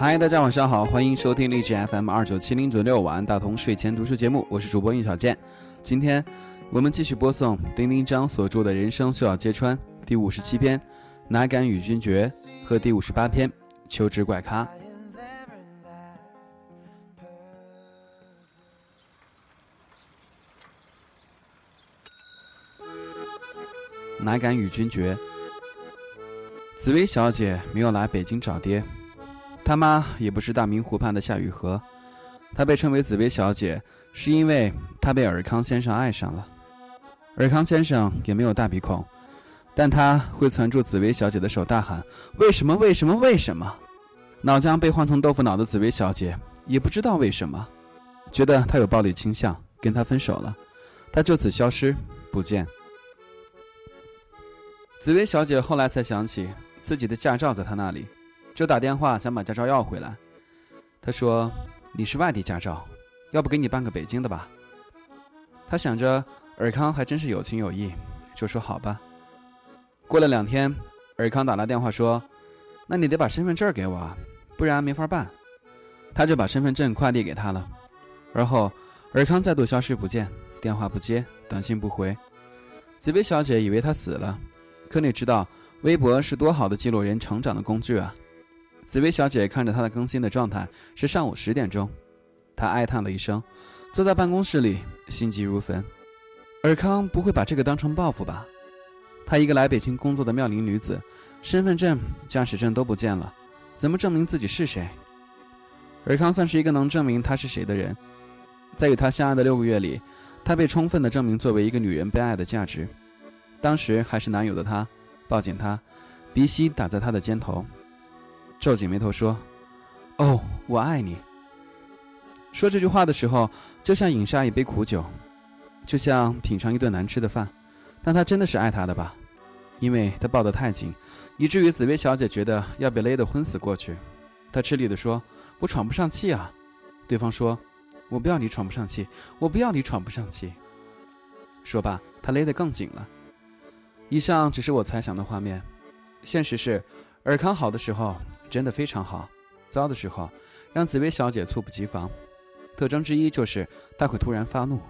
嗨，大家晚上好，欢迎收听励志 FM 二九七零九六晚安大同睡前读书节目，我是主播应小健。今天我们继续播送丁丁章所著的《人生需要揭穿》第五十七篇《哪敢与君绝》和第五十八篇《求职怪咖》。哪敢与君绝？紫薇小姐没有来北京找爹，他妈也不是大明湖畔的夏雨荷。她被称为紫薇小姐，是因为她被尔康先生爱上了。尔康先生也没有大鼻孔，但他会攥住紫薇小姐的手，大喊：“为什么？为什么？为什么？”脑浆被换成豆腐脑的紫薇小姐也不知道为什么，觉得他有暴力倾向，跟他分手了。他就此消失不见。紫薇小姐后来才想起自己的驾照在她那里，就打电话想把驾照要回来。他说：“你是外地驾照，要不给你办个北京的吧？”他想着尔康还真是有情有义，就说：“好吧。”过了两天，尔康打来电话说：“那你得把身份证给我，不然没法办。”他就把身份证快递给他了。而后，尔康再度消失不见，电话不接，短信不回。紫薇小姐以为他死了。可你知道，微博是多好的记录人成长的工具啊！紫薇小姐看着她的更新的状态是上午十点钟，她哀叹了一声，坐在办公室里心急如焚。尔康不会把这个当成报复吧？她一个来北京工作的妙龄女子，身份证、驾驶证都不见了，怎么证明自己是谁？尔康算是一个能证明她是谁的人，在与他相爱的六个月里，他被充分的证明作为一个女人被爱的价值。当时还是男友的他，抱紧她，鼻息打在她的肩头，皱紧眉头说：“哦，我爱你。”说这句话的时候，就像饮下一杯苦酒，就像品尝一顿难吃的饭。但他真的是爱她的吧？因为他抱得太紧，以至于紫薇小姐觉得要被勒得昏死过去。他吃力地说：“我喘不上气啊。”对方说：“我不要你喘不上气，我不要你喘不上气。”说罢，他勒得更紧了。以上只是我猜想的画面，现实是，尔康好的时候真的非常好，糟的时候让紫薇小姐猝不及防。特征之一就是她会突然发怒，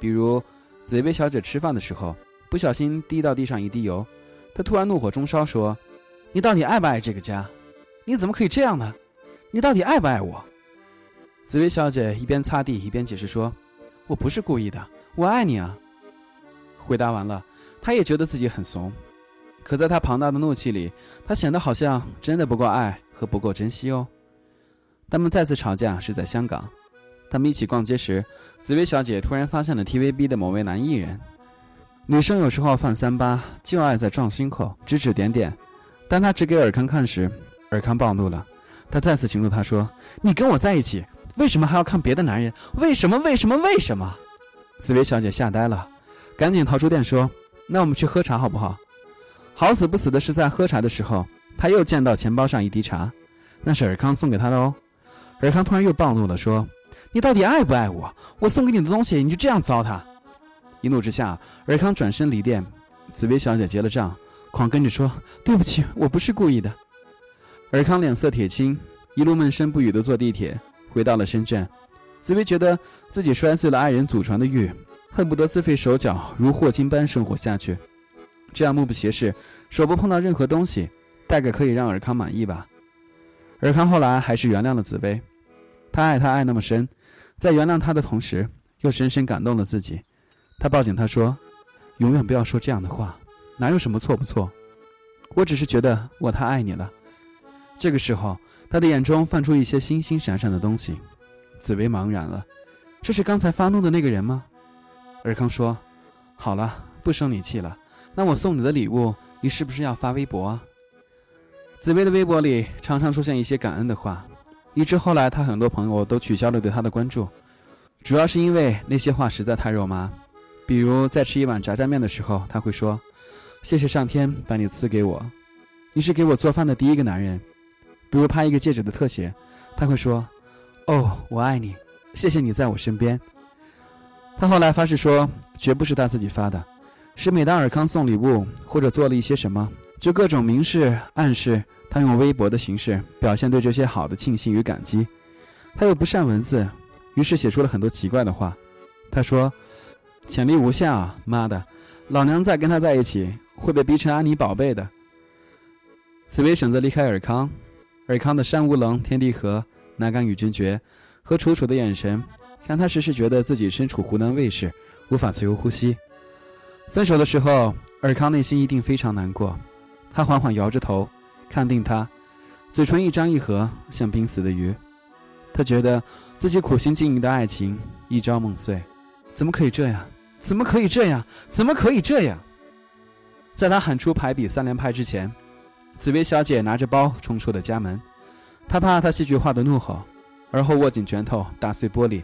比如紫薇小姐吃饭的时候不小心滴到地上一滴油，她突然怒火中烧说：“你到底爱不爱这个家？你怎么可以这样呢？你到底爱不爱我？”紫薇小姐一边擦地一边解释说：“我不是故意的，我爱你啊。”回答完了。她也觉得自己很怂，可在他庞大的怒气里，他显得好像真的不够爱和不够珍惜哦。他们再次吵架是在香港，他们一起逛街时，紫薇小姐突然发现了 TVB 的某位男艺人。女生有时候犯三八就爱在撞心口，指指点点。当他指给尔康看时，尔康暴怒了，他再次行怒，他说：“你跟我在一起，为什么还要看别的男人？为什么？为什么？为什么？”紫薇小姐吓呆了，赶紧逃出店说。那我们去喝茶好不好？好死不死的是，在喝茶的时候，他又见到钱包上一滴茶，那是尔康送给他的哦。尔康突然又暴怒了，说：“你到底爱不爱我？我送给你的东西，你就这样糟蹋？”一怒之下，尔康转身离店。紫薇小姐结了账，狂跟着说：“对不起，我不是故意的。”尔康脸色铁青，一路闷声不语的坐地铁回到了深圳。紫薇觉得自己摔碎了爱人祖传的玉。恨不得自废手脚如霍金般生活下去，这样目不斜视，手不碰到任何东西，大概可以让尔康满意吧。尔康后来还是原谅了紫薇，他爱她爱那么深，在原谅她的同时，又深深感动了自己。他抱紧她说：“永远不要说这样的话，哪有什么错不错？我只是觉得我太爱你了。”这个时候，他的眼中泛出一些星星闪闪的东西。紫薇茫然了，这是刚才发怒的那个人吗？尔康说：“好了，不生你气了。那我送你的礼物，你是不是要发微博？”啊？”紫薇的微博里常常出现一些感恩的话，以致后来她很多朋友都取消了对她的关注，主要是因为那些话实在太肉麻。比如在吃一碗炸酱面的时候，他会说：“谢谢上天把你赐给我，你是给我做饭的第一个男人。”比如拍一个戒指的特写，他会说：“哦，我爱你，谢谢你在我身边。”他后来发誓说，绝不是他自己发的，是每当尔康送礼物或者做了一些什么，就各种明示暗示他用微博的形式表现对这些好的庆幸与感激。他又不善文字，于是写出了很多奇怪的话。他说：“潜力无限啊，妈的，老娘再跟他在一起会被逼成安妮宝贝的。”紫薇选择离开尔康，尔康的山无棱，天地合，哪敢与君绝，和楚楚的眼神，让他时时觉得自己身处湖南卫视，无法自由呼吸。分手的时候，尔康内心一定非常难过。他缓缓摇着头，看定他，嘴唇一张一合，像濒死的鱼。他觉得自己苦心经营的爱情一朝梦碎，怎么可以这样？怎么可以这样？怎么可以这样？在他喊出排比三连拍之前，紫薇小姐拿着包冲出了家门。她怕他戏剧化的怒吼，而后握紧拳头打碎玻璃，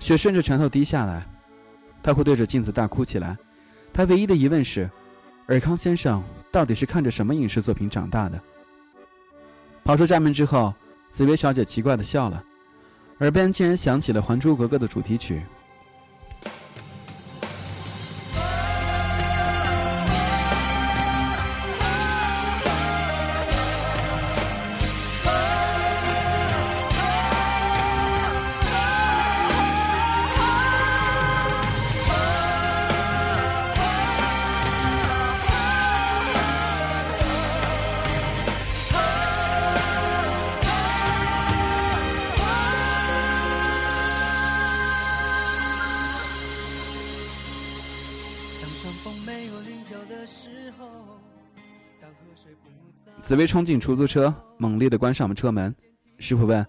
血顺着拳头滴下来。他会对着镜子大哭起来。他唯一的疑问是：尔康先生到底是看着什么影视作品长大的？跑出家门之后，紫薇小姐奇怪的笑了。耳边竟然响起了《还珠格格》的主题曲。紫薇冲进出租车，猛烈地关上了车门。师傅问：“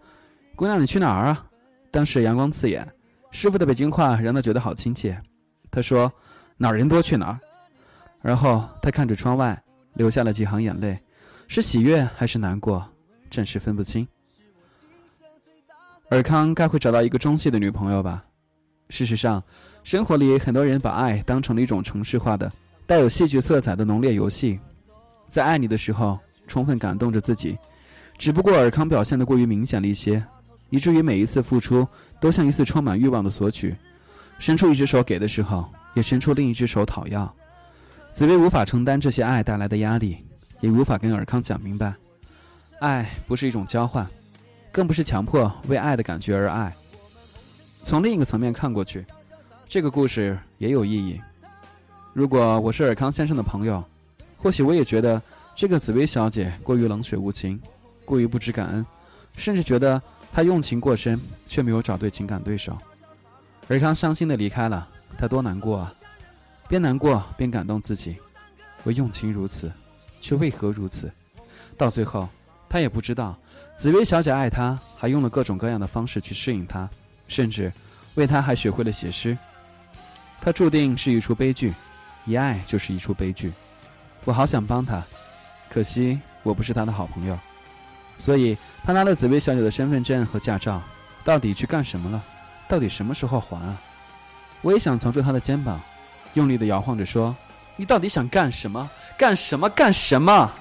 姑娘，你去哪儿啊？”当时阳光刺眼，师傅的北京话让他觉得好亲切。他说：“哪儿人多去哪儿。”然后他看着窗外，流下了几行眼泪，是喜悦还是难过，暂时分不清。尔康该会找到一个中戏的女朋友吧？事实上，生活里很多人把爱当成了一种城市化的、带有戏剧色彩的浓烈游戏，在爱你的时候。充分感动着自己，只不过尔康表现的过于明显了一些，以至于每一次付出都像一次充满欲望的索取，伸出一只手给的时候，也伸出另一只手讨要。紫薇无法承担这些爱带来的压力，也无法跟尔康讲明白，爱不是一种交换，更不是强迫为爱的感觉而爱。从另一个层面看过去，这个故事也有意义。如果我是尔康先生的朋友，或许我也觉得。这个紫薇小姐过于冷血无情，过于不知感恩，甚至觉得她用情过深，却没有找对情感对手。尔康伤心的离开了，他多难过啊！边难过边感动自己，我用情如此，却为何如此？到最后，他也不知道，紫薇小姐爱他，还用了各种各样的方式去适应他，甚至为他还学会了写诗。他注定是一出悲剧，一爱就是一出悲剧。我好想帮他。可惜我不是他的好朋友，所以他拿了紫薇小姐的身份证和驾照，到底去干什么了？到底什么时候还啊？我也想从住他的肩膀，用力的摇晃着说：“你到底想干什么？干什么？干什么？”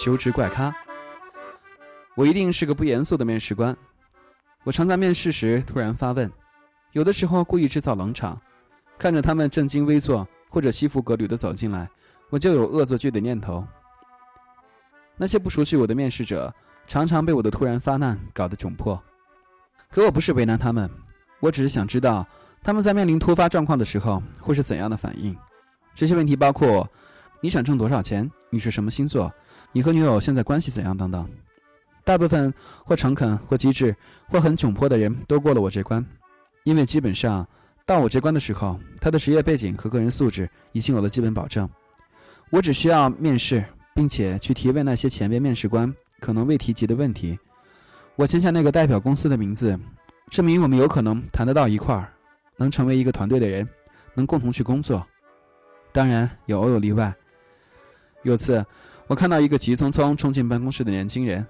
求职怪咖。我一定是个不严肃的面试官。我常在面试时突然发问，有的时候故意制造冷场，看着他们正襟危坐或者西服革履的走进来，我就有恶作剧的念头。那些不熟悉我的面试者常常被我的突然发难搞得窘迫。可我不是为难他们，我只是想知道他们在面临突发状况的时候会是怎样的反应。这些问题包括：你想挣多少钱？你是什么星座？你和女友现在关系怎样？等等。大部分或诚恳、或机智、或很窘迫的人都过了我这关，因为基本上到我这关的时候，他的职业背景和个人素质已经有了基本保证。我只需要面试，并且去提问那些前边面试官可能未提及的问题。我签下那个代表公司的名字，证明我们有可能谈得到一块儿，能成为一个团队的人，能共同去工作。当然，有偶有例外。有次，我看到一个急匆匆冲进办公室的年轻人。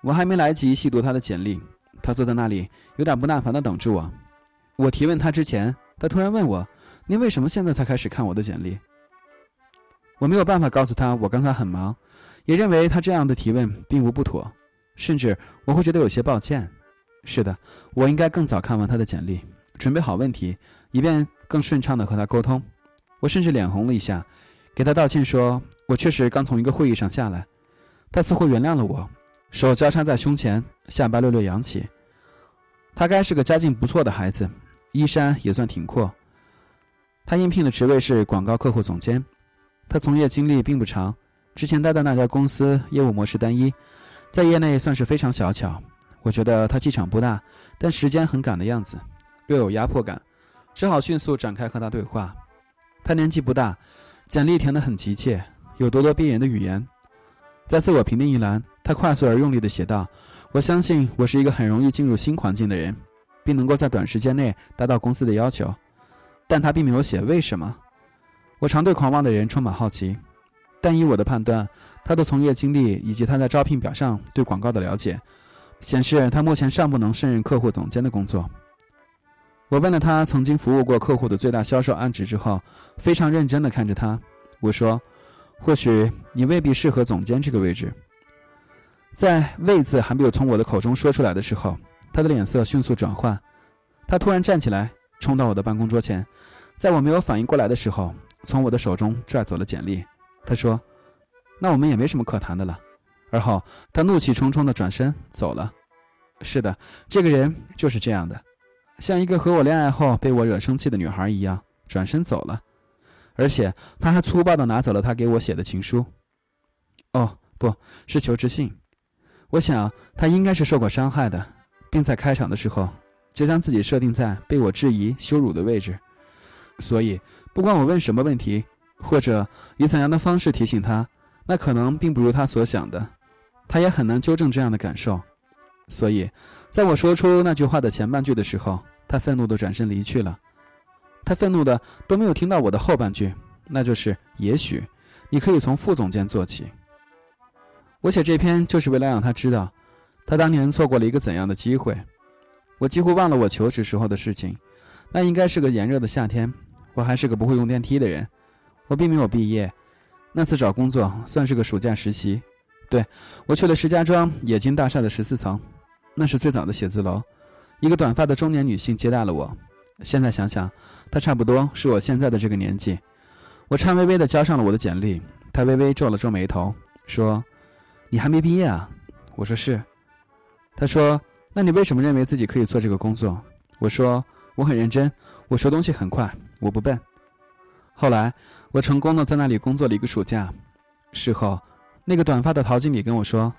我还没来及细读他的简历，他坐在那里，有点不耐烦地等着我。我提问他之前，他突然问我：“您为什么现在才开始看我的简历？”我没有办法告诉他我刚才很忙，也认为他这样的提问并无不妥，甚至我会觉得有些抱歉。是的，我应该更早看完他的简历，准备好问题，以便更顺畅地和他沟通。我甚至脸红了一下，给他道歉说：“我确实刚从一个会议上下来。”他似乎原谅了我，手交叉在胸前，下巴略略扬起。他该是个家境不错的孩子，衣衫也算挺阔。他应聘的职位是广告客户总监。他从业经历并不长，之前待的那家公司业务模式单一，在业内算是非常小巧。我觉得他气场不大，但时间很赶的样子，略有压迫感，只好迅速展开和他对话。他年纪不大，简历填得很急切，有咄咄逼人的语言。在自我评定一栏，他快速而用力地写道：“我相信我是一个很容易进入新环境的人，并能够在短时间内达到公司的要求。”但他并没有写为什么。我常对狂妄的人充满好奇，但以我的判断，他的从业经历以及他在招聘表上对广告的了解，显示他目前尚不能胜任客户总监的工作。我问了他曾经服务过客户的最大销售案值之后，非常认真地看着他，我说：“或许你未必适合总监这个位置。”在“位”字还没有从我的口中说出来的时候，他的脸色迅速转换，他突然站起来，冲到我的办公桌前，在我没有反应过来的时候。从我的手中拽走了简历，他说：“那我们也没什么可谈的了。”而后他怒气冲冲地转身走了。是的，这个人就是这样的，像一个和我恋爱后被我惹生气的女孩一样，转身走了。而且他还粗暴地拿走了他给我写的情书。哦，不是求职信。我想他应该是受过伤害的，并在开场的时候就将自己设定在被我质疑、羞辱的位置，所以。不管我问什么问题，或者以怎样的方式提醒他，那可能并不如他所想的，他也很难纠正这样的感受。所以，在我说出那句话的前半句的时候，他愤怒地转身离去了。他愤怒的都没有听到我的后半句，那就是也许你可以从副总监做起。我写这篇就是为了让他知道，他当年错过了一个怎样的机会。我几乎忘了我求职时候的事情，那应该是个炎热的夏天。我还是个不会用电梯的人，我并没有毕业。那次找工作算是个暑假实习，对我去了石家庄冶金大厦的十四层，那是最早的写字楼。一个短发的中年女性接待了我。现在想想，他差不多是我现在的这个年纪。我颤巍巍地交上了我的简历，他微微皱了皱眉头，说：“你还没毕业啊？”我说：“是。”他说：“那你为什么认为自己可以做这个工作？”我说：“我很认真，我说东西很快。”我不笨。后来，我成功的在那里工作了一个暑假。事后，那个短发的陶经理跟我说：“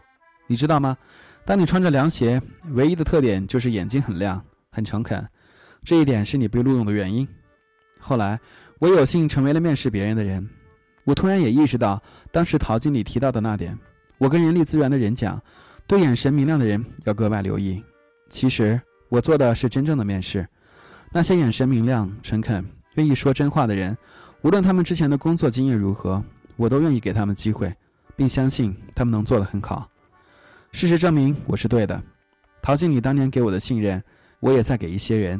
你知道吗？当你穿着凉鞋，唯一的特点就是眼睛很亮、很诚恳，这一点是你被录用的原因。”后来，我有幸成为了面试别人的人。我突然也意识到，当时陶经理提到的那点，我跟人力资源的人讲，对眼神明亮的人要格外留意。其实，我做的是真正的面试，那些眼神明亮、诚恳。愿意说真话的人，无论他们之前的工作经验如何，我都愿意给他们机会，并相信他们能做得很好。事实证明我是对的。陶经理当年给我的信任，我也在给一些人。